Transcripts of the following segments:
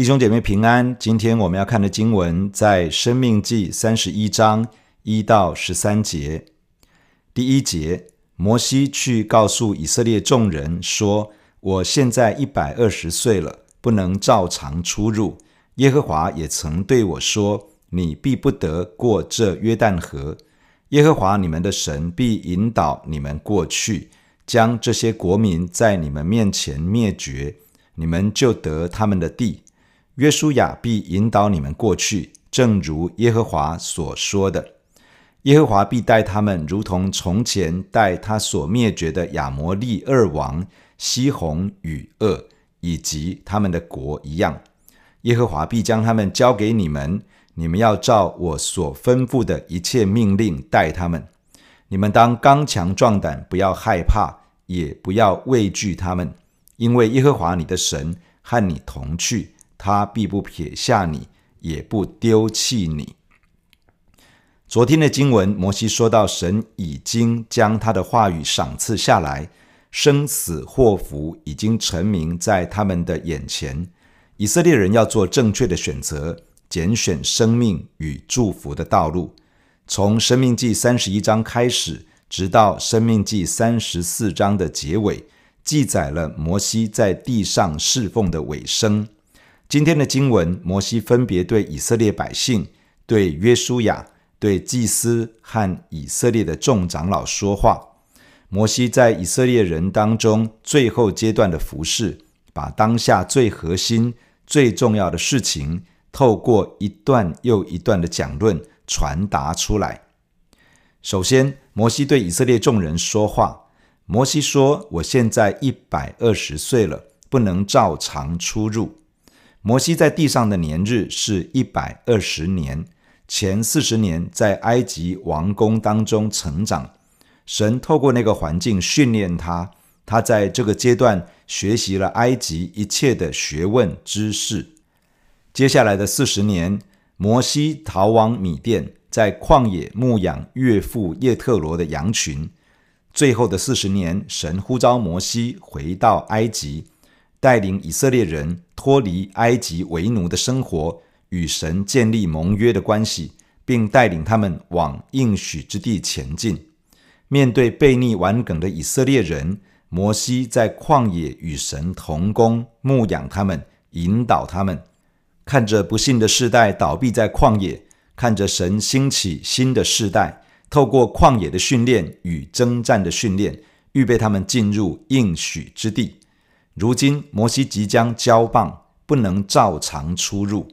弟兄姐妹平安，今天我们要看的经文在《生命记》三十一章一到十三节。第一节，摩西去告诉以色列众人说：“我现在一百二十岁了，不能照常出入。耶和华也曾对我说：你必不得过这约旦河。耶和华你们的神必引导你们过去，将这些国民在你们面前灭绝，你们就得他们的地。约书亚必引导你们过去，正如耶和华所说的。”耶和华必待他们，如同从前待他所灭绝的亚摩利二王西宏与噩，以及他们的国一样。耶和华必将他们交给你们，你们要照我所吩咐的一切命令待他们。你们当刚强壮胆，不要害怕，也不要畏惧他们，因为耶和华你的神和你同去，他必不撇下你，也不丢弃你。昨天的经文，摩西说到，神已经将他的话语赏赐下来，生死祸福已经陈明在他们的眼前。以色列人要做正确的选择，拣选生命与祝福的道路。从生命记三十一章开始，直到生命记三十四章的结尾，记载了摩西在地上侍奉的尾声。今天的经文，摩西分别对以色列百姓、对约书亚。对祭司和以色列的众长老说话。摩西在以色列人当中最后阶段的服事，把当下最核心、最重要的事情，透过一段又一段的讲论传达出来。首先，摩西对以色列众人说话。摩西说：“我现在一百二十岁了，不能照常出入。”摩西在地上的年日是一百二十年。前四十年在埃及王宫当中成长，神透过那个环境训练他，他在这个阶段学习了埃及一切的学问知识。接下来的四十年，摩西逃往米甸，在旷野牧养岳父叶特罗的羊群。最后的四十年，神呼召摩西回到埃及，带领以色列人脱离埃及为奴的生活。与神建立盟约的关系，并带领他们往应许之地前进。面对悖逆顽梗的以色列人，摩西在旷野与神同工，牧养他们，引导他们。看着不幸的世代倒闭在旷野，看着神兴起新的世代，透过旷野的训练与征战的训练，预备他们进入应许之地。如今，摩西即将交棒，不能照常出入。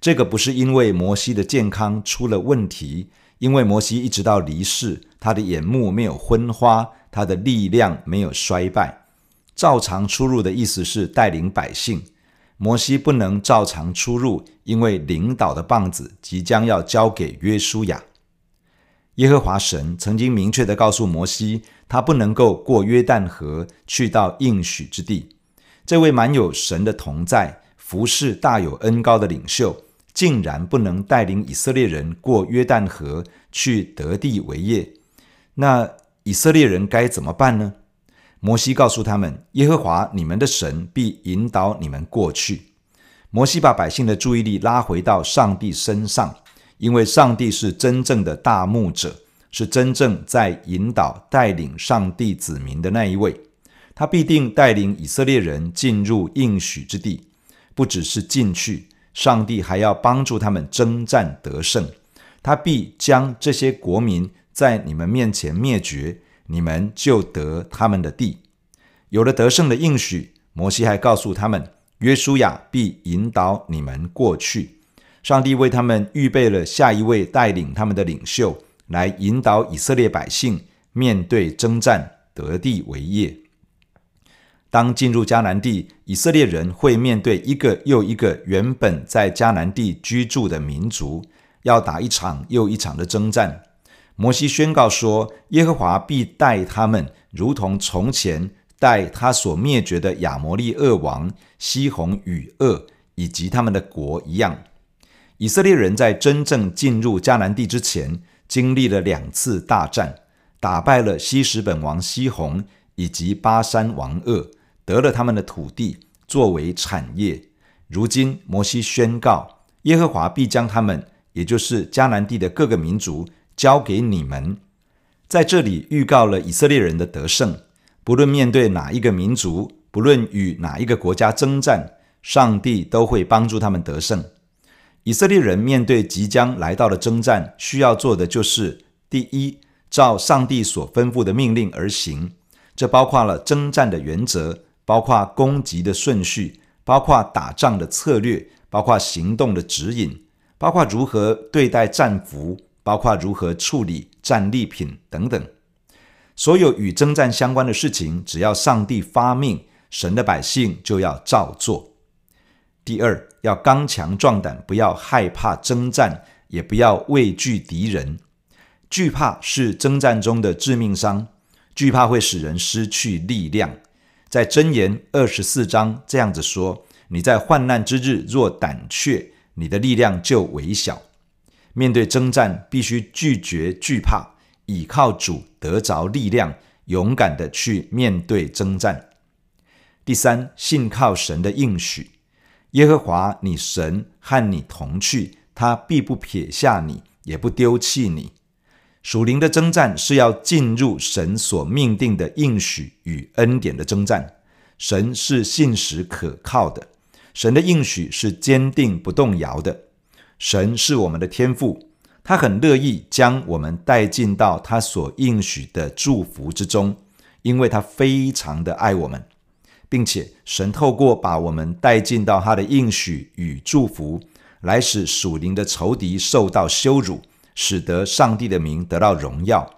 这个不是因为摩西的健康出了问题，因为摩西一直到离世，他的眼目没有昏花，他的力量没有衰败。照常出入的意思是带领百姓。摩西不能照常出入，因为领导的棒子即将要交给约书亚。耶和华神曾经明确地告诉摩西，他不能够过约旦河去到应许之地。这位满有神的同在、服侍大有恩高的领袖。竟然不能带领以色列人过约旦河去得地为业，那以色列人该怎么办呢？摩西告诉他们：“耶和华你们的神必引导你们过去。”摩西把百姓的注意力拉回到上帝身上，因为上帝是真正的大牧者，是真正在引导带领上帝子民的那一位。他必定带领以色列人进入应许之地，不只是进去。上帝还要帮助他们征战得胜，他必将这些国民在你们面前灭绝，你们就得他们的地。有了得胜的应许，摩西还告诉他们，约书亚必引导你们过去。上帝为他们预备了下一位带领他们的领袖，来引导以色列百姓面对征战，得地为业。当进入迦南地，以色列人会面对一个又一个原本在迦南地居住的民族，要打一场又一场的征战。摩西宣告说：“耶和华必待他们，如同从前待他所灭绝的亚摩利二王西宏与噩，以及他们的国一样。”以色列人在真正进入迦南地之前，经历了两次大战，打败了希实本王西宏以及巴珊王噩。得了他们的土地作为产业，如今摩西宣告，耶和华必将他们，也就是迦南地的各个民族，交给你们。在这里预告了以色列人的得胜，不论面对哪一个民族，不论与哪一个国家征战，上帝都会帮助他们得胜。以色列人面对即将来到的征战，需要做的就是：第一，照上帝所吩咐的命令而行，这包括了征战的原则，包括攻击的顺序。包括打仗的策略，包括行动的指引，包括如何对待战俘，包括如何处理战利品等等。所有与征战相关的事情，只要上帝发命，神的百姓就要照做。第二，要刚强壮胆，不要害怕征战，也不要畏惧敌人。惧怕是征战中的致命伤，惧怕会使人失去力量。在箴言二十四章这样子说：“你在患难之日若胆怯，你的力量就微小。面对征战，必须拒绝惧怕，倚靠主得着力量，勇敢的去面对征战。”第三，信靠神的应许，耶和华你神和你同去，他必不撇下你，也不丢弃你。属灵的征战是要进入神所命定的应许与恩典的征战。神是信实可靠的，神的应许是坚定不动摇的。神是我们的天父，他很乐意将我们带进到他所应许的祝福之中，因为他非常的爱我们，并且神透过把我们带进到他的应许与祝福，来使属灵的仇敌受到羞辱。使得上帝的名得到荣耀，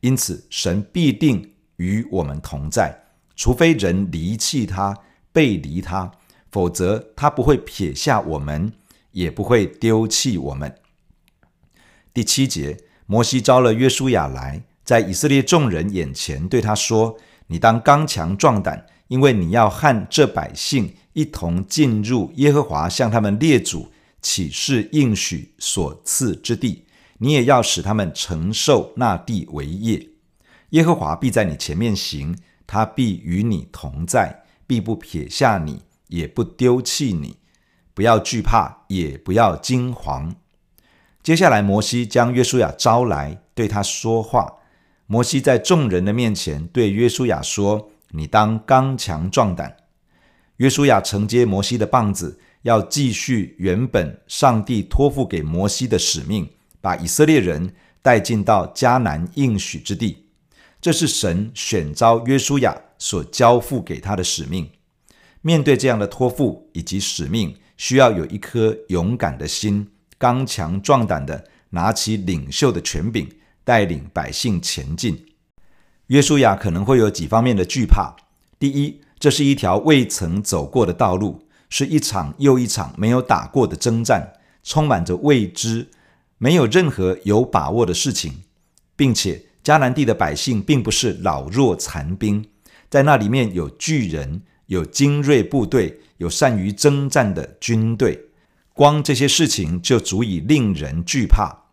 因此神必定与我们同在，除非人离弃他、背离他，否则他不会撇下我们，也不会丢弃我们。第七节，摩西招了约书亚来，在以色列众人眼前对他说：“你当刚强壮胆，因为你要和这百姓一同进入耶和华向他们列祖起誓应许所赐之地。”你也要使他们承受那地为业。耶和华必在你前面行，他必与你同在，必不撇下你，也不丢弃你。不要惧怕，也不要惊惶。接下来，摩西将约书亚招来，对他说话。摩西在众人的面前对约书亚说：“你当刚强壮胆。”约书亚承接摩西的棒子，要继续原本上帝托付给摩西的使命。把以色列人带进到迦南应许之地，这是神选召约书亚所交付给他的使命。面对这样的托付以及使命，需要有一颗勇敢的心，刚强壮胆的拿起领袖的权柄，带领百姓前进。约书亚可能会有几方面的惧怕：第一，这是一条未曾走过的道路，是一场又一场没有打过的征战，充满着未知。没有任何有把握的事情，并且迦南地的百姓并不是老弱残兵，在那里面有巨人，有精锐部队，有善于征战的军队，光这些事情就足以令人惧怕。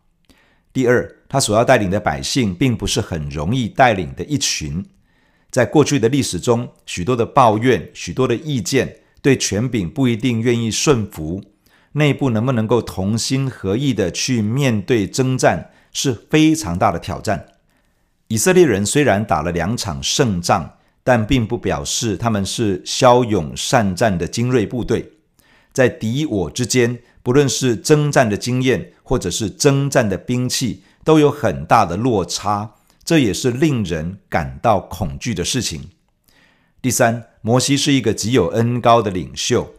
第二，他所要带领的百姓并不是很容易带领的一群，在过去的历史中，许多的抱怨，许多的意见，对权柄不一定愿意顺服。内部能不能够同心合意的去面对征战，是非常大的挑战。以色列人虽然打了两场胜仗，但并不表示他们是骁勇善战的精锐部队。在敌我之间，不论是征战的经验，或者是征战的兵器，都有很大的落差。这也是令人感到恐惧的事情。第三，摩西是一个极有恩高的领袖。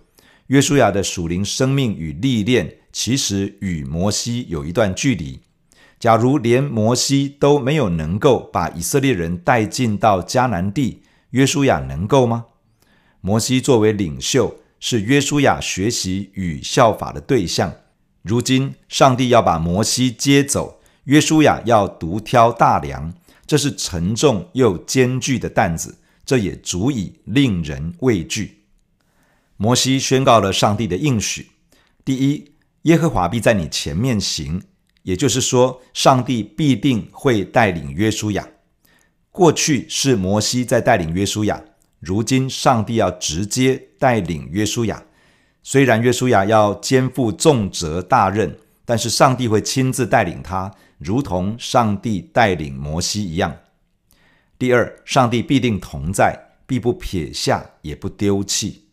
约书亚的属灵生命与历练，其实与摩西有一段距离。假如连摩西都没有能够把以色列人带进到迦南地，约书亚能够吗？摩西作为领袖，是约书亚学习与效法的对象。如今，上帝要把摩西接走，约书亚要独挑大梁，这是沉重又艰巨的担子，这也足以令人畏惧。摩西宣告了上帝的应许：第一，耶和华必在你前面行，也就是说，上帝必定会带领约书亚。过去是摩西在带领约书亚，如今上帝要直接带领约书亚，虽然约书亚要肩负重责大任，但是上帝会亲自带领他，如同上帝带领摩西一样。第二，上帝必定同在，必不撇下，也不丢弃。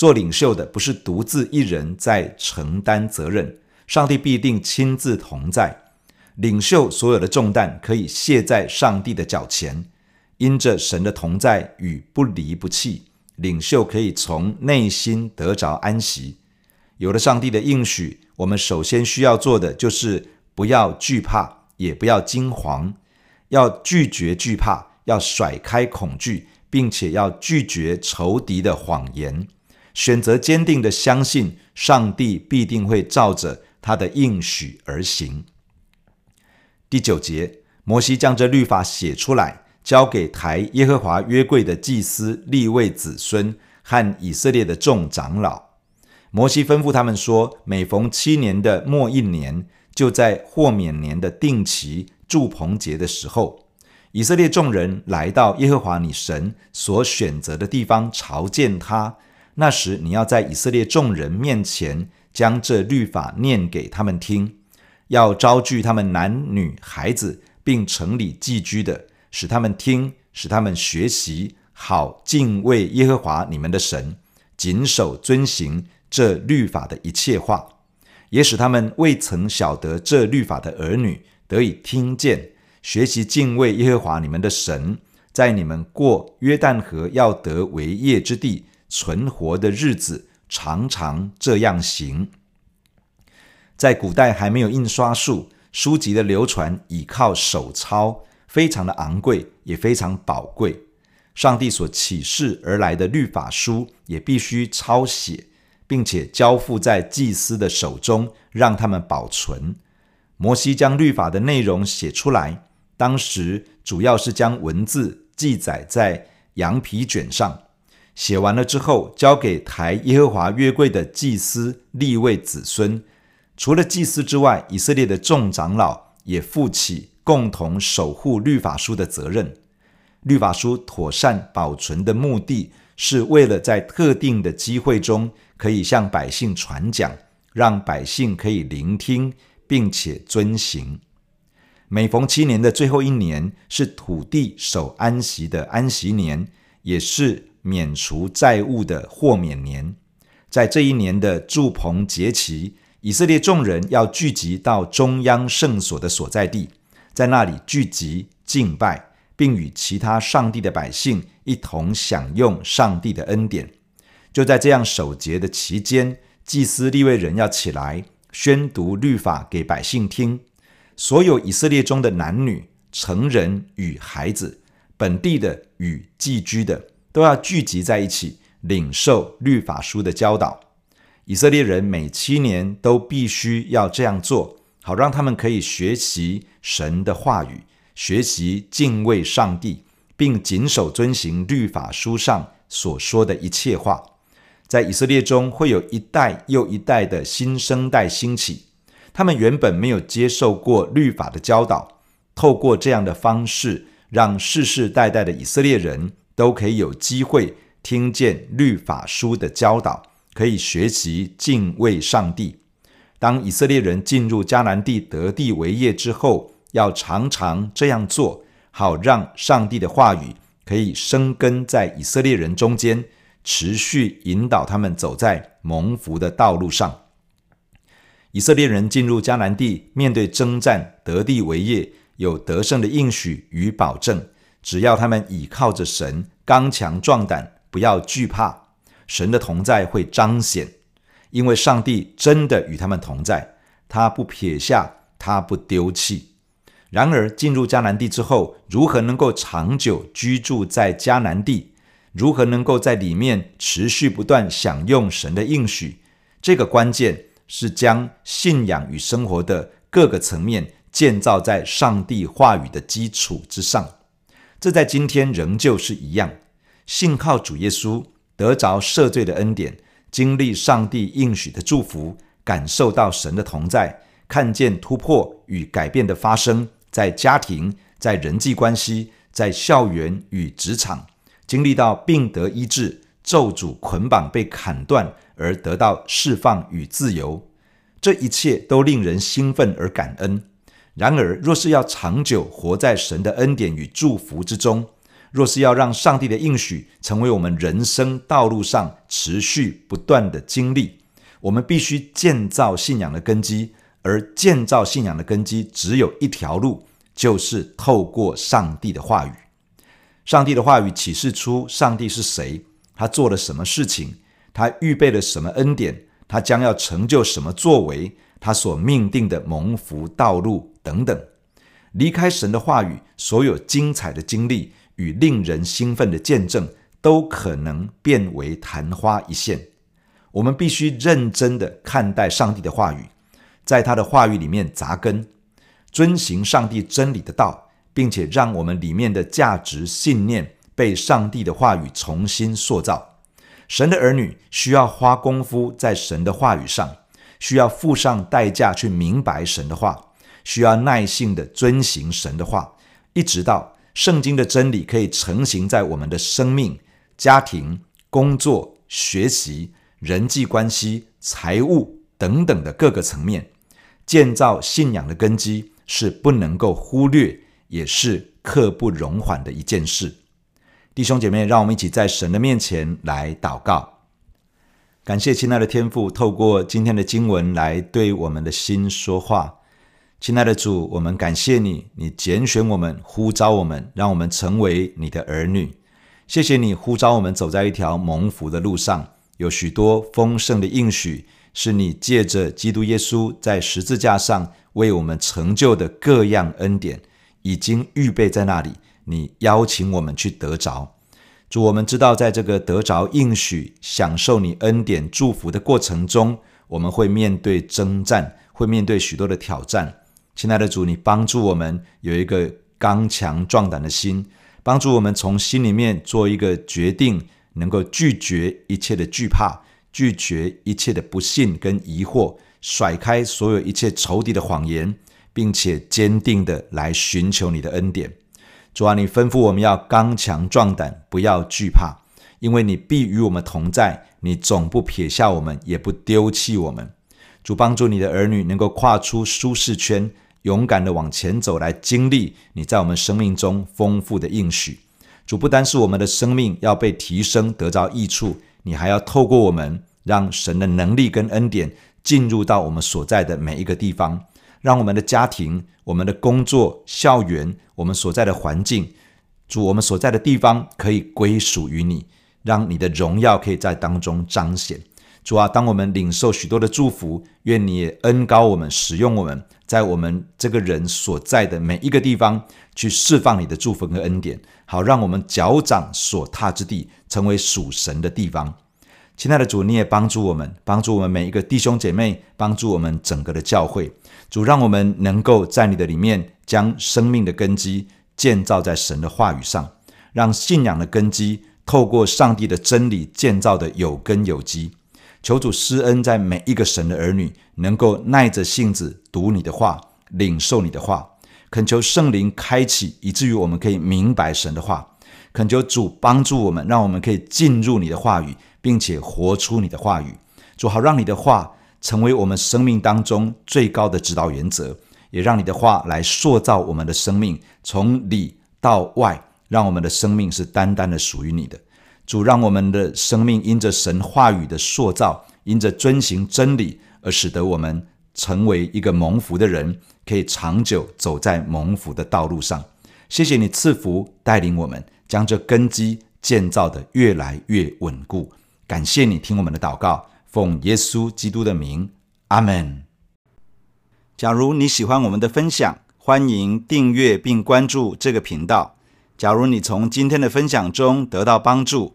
做领袖的不是独自一人在承担责任，上帝必定亲自同在。领袖所有的重担可以卸在上帝的脚前，因着神的同在与不离不弃。领袖可以从内心得着安息。有了上帝的应许，我们首先需要做的就是不要惧怕，也不要惊惶，要拒绝惧怕，要甩开恐惧，并且要拒绝仇敌的谎言，选择坚定的相信上帝必定会照着他的应许而行。第九节，摩西将这律法写出来。交给抬耶和华约柜的祭司立位子孙和以色列的众长老。摩西吩咐他们说：每逢七年的末一年，就在豁免年的定期住棚节的时候，以色列众人来到耶和华你神所选择的地方朝见他。那时，你要在以色列众人面前将这律法念给他们听，要招聚他们男女孩子，并城里寄居的。使他们听，使他们学习，好敬畏耶和华你们的神，谨守遵行这律法的一切话，也使他们未曾晓得这律法的儿女得以听见，学习敬畏耶和华你们的神，在你们过约旦河要得为业之地存活的日子，常常这样行。在古代还没有印刷术，书籍的流传倚靠手抄。非常的昂贵，也非常宝贵。上帝所启示而来的律法书也必须抄写，并且交付在祭司的手中，让他们保存。摩西将律法的内容写出来，当时主要是将文字记载在羊皮卷上。写完了之后，交给抬耶和华约柜的祭司立位子孙。除了祭司之外，以色列的众长老也负起。共同守护律法书的责任。律法书妥善保存的目的是为了在特定的机会中，可以向百姓传讲，让百姓可以聆听并且遵行。每逢七年的最后一年，是土地守安息的安息年，也是免除债务的豁免年。在这一年的住棚节期，以色列众人要聚集到中央圣所的所在地。在那里聚集敬拜，并与其他上帝的百姓一同享用上帝的恩典。就在这样守节的期间，祭司利未人要起来宣读律法给百姓听。所有以色列中的男女、成人与孩子、本地的与寄居的，都要聚集在一起，领受律法书的教导。以色列人每七年都必须要这样做。好让他们可以学习神的话语，学习敬畏上帝，并谨守遵行律法书上所说的一切话。在以色列中，会有一代又一代的新生代兴起，他们原本没有接受过律法的教导，透过这样的方式，让世世代代的以色列人都可以有机会听见律法书的教导，可以学习敬畏上帝。当以色列人进入迦南地得地为业之后，要常常这样做，好让上帝的话语可以生根在以色列人中间，持续引导他们走在蒙福的道路上。以色列人进入迦南地，面对征战得地为业，有得胜的应许与保证。只要他们倚靠着神，刚强壮胆，不要惧怕，神的同在会彰显。因为上帝真的与他们同在，他不撇下，他不丢弃。然而进入迦南地之后，如何能够长久居住在迦南地？如何能够在里面持续不断享用神的应许？这个关键是将信仰与生活的各个层面建造在上帝话语的基础之上。这在今天仍旧是一样，信靠主耶稣，得着赦罪的恩典。经历上帝应许的祝福，感受到神的同在，看见突破与改变的发生，在家庭、在人际关系、在校园与职场，经历到病得医治、咒诅捆绑被砍断而得到释放与自由，这一切都令人兴奋而感恩。然而，若是要长久活在神的恩典与祝福之中，若是要让上帝的应许成为我们人生道路上持续不断的经历，我们必须建造信仰的根基。而建造信仰的根基只有一条路，就是透过上帝的话语。上帝的话语启示出上帝是谁，他做了什么事情，他预备了什么恩典，他将要成就什么作为，他所命定的蒙福道路等等。离开神的话语，所有精彩的经历与令人兴奋的见证，都可能变为昙花一现。我们必须认真地看待上帝的话语。在他的话语里面扎根，遵行上帝真理的道，并且让我们里面的价值信念被上帝的话语重新塑造。神的儿女需要花功夫在神的话语上，需要付上代价去明白神的话，需要耐心的遵行神的话，一直到圣经的真理可以成型在我们的生命、家庭、工作、学习、人际关系、财务。等等的各个层面，建造信仰的根基是不能够忽略，也是刻不容缓的一件事。弟兄姐妹，让我们一起在神的面前来祷告，感谢亲爱的天父，透过今天的经文来对我们的心说话。亲爱的主，我们感谢你，你拣选我们，呼召我们，让我们成为你的儿女。谢谢你呼召我们走在一条蒙福的路上，有许多丰盛的应许。是你借着基督耶稣在十字架上为我们成就的各样恩典，已经预备在那里。你邀请我们去得着。主，我们知道，在这个得着应许、享受你恩典祝福的过程中，我们会面对征战，会面对许多的挑战。亲爱的主，你帮助我们有一个刚强壮胆的心，帮助我们从心里面做一个决定，能够拒绝一切的惧怕。拒绝一切的不信跟疑惑，甩开所有一切仇敌的谎言，并且坚定的来寻求你的恩典。主啊，你吩咐我们要刚强壮胆，不要惧怕，因为你必与我们同在，你总不撇下我们，也不丢弃我们。主帮助你的儿女能够跨出舒适圈，勇敢的往前走，来经历你在我们生命中丰富的应许。主不单是我们的生命要被提升，得着益处。你还要透过我们，让神的能力跟恩典进入到我们所在的每一个地方，让我们的家庭、我们的工作、校园、我们所在的环境，主，我们所在的地方可以归属于你，让你的荣耀可以在当中彰显。主啊，当我们领受许多的祝福，愿你也恩高我们，使用我们，在我们这个人所在的每一个地方，去释放你的祝福和恩典，好让我们脚掌所踏之地，成为属神的地方。亲爱的主，你也帮助我们，帮助我们每一个弟兄姐妹，帮助我们整个的教会。主，让我们能够在你的里面，将生命的根基建造在神的话语上，让信仰的根基透过上帝的真理建造的有根有基。求主施恩，在每一个神的儿女能够耐着性子读你的话，领受你的话。恳求圣灵开启，以至于我们可以明白神的话。恳求主帮助我们，让我们可以进入你的话语，并且活出你的话语。主好，让你的话成为我们生命当中最高的指导原则，也让你的话来塑造我们的生命，从里到外，让我们的生命是单单的属于你的。主让我们的生命因着神话语的塑造，因着遵行真理，而使得我们成为一个蒙福的人，可以长久走在蒙福的道路上。谢谢你赐福带领我们，将这根基建造得越来越稳固。感谢你听我们的祷告，奉耶稣基督的名，阿门。假如你喜欢我们的分享，欢迎订阅并关注这个频道。假如你从今天的分享中得到帮助，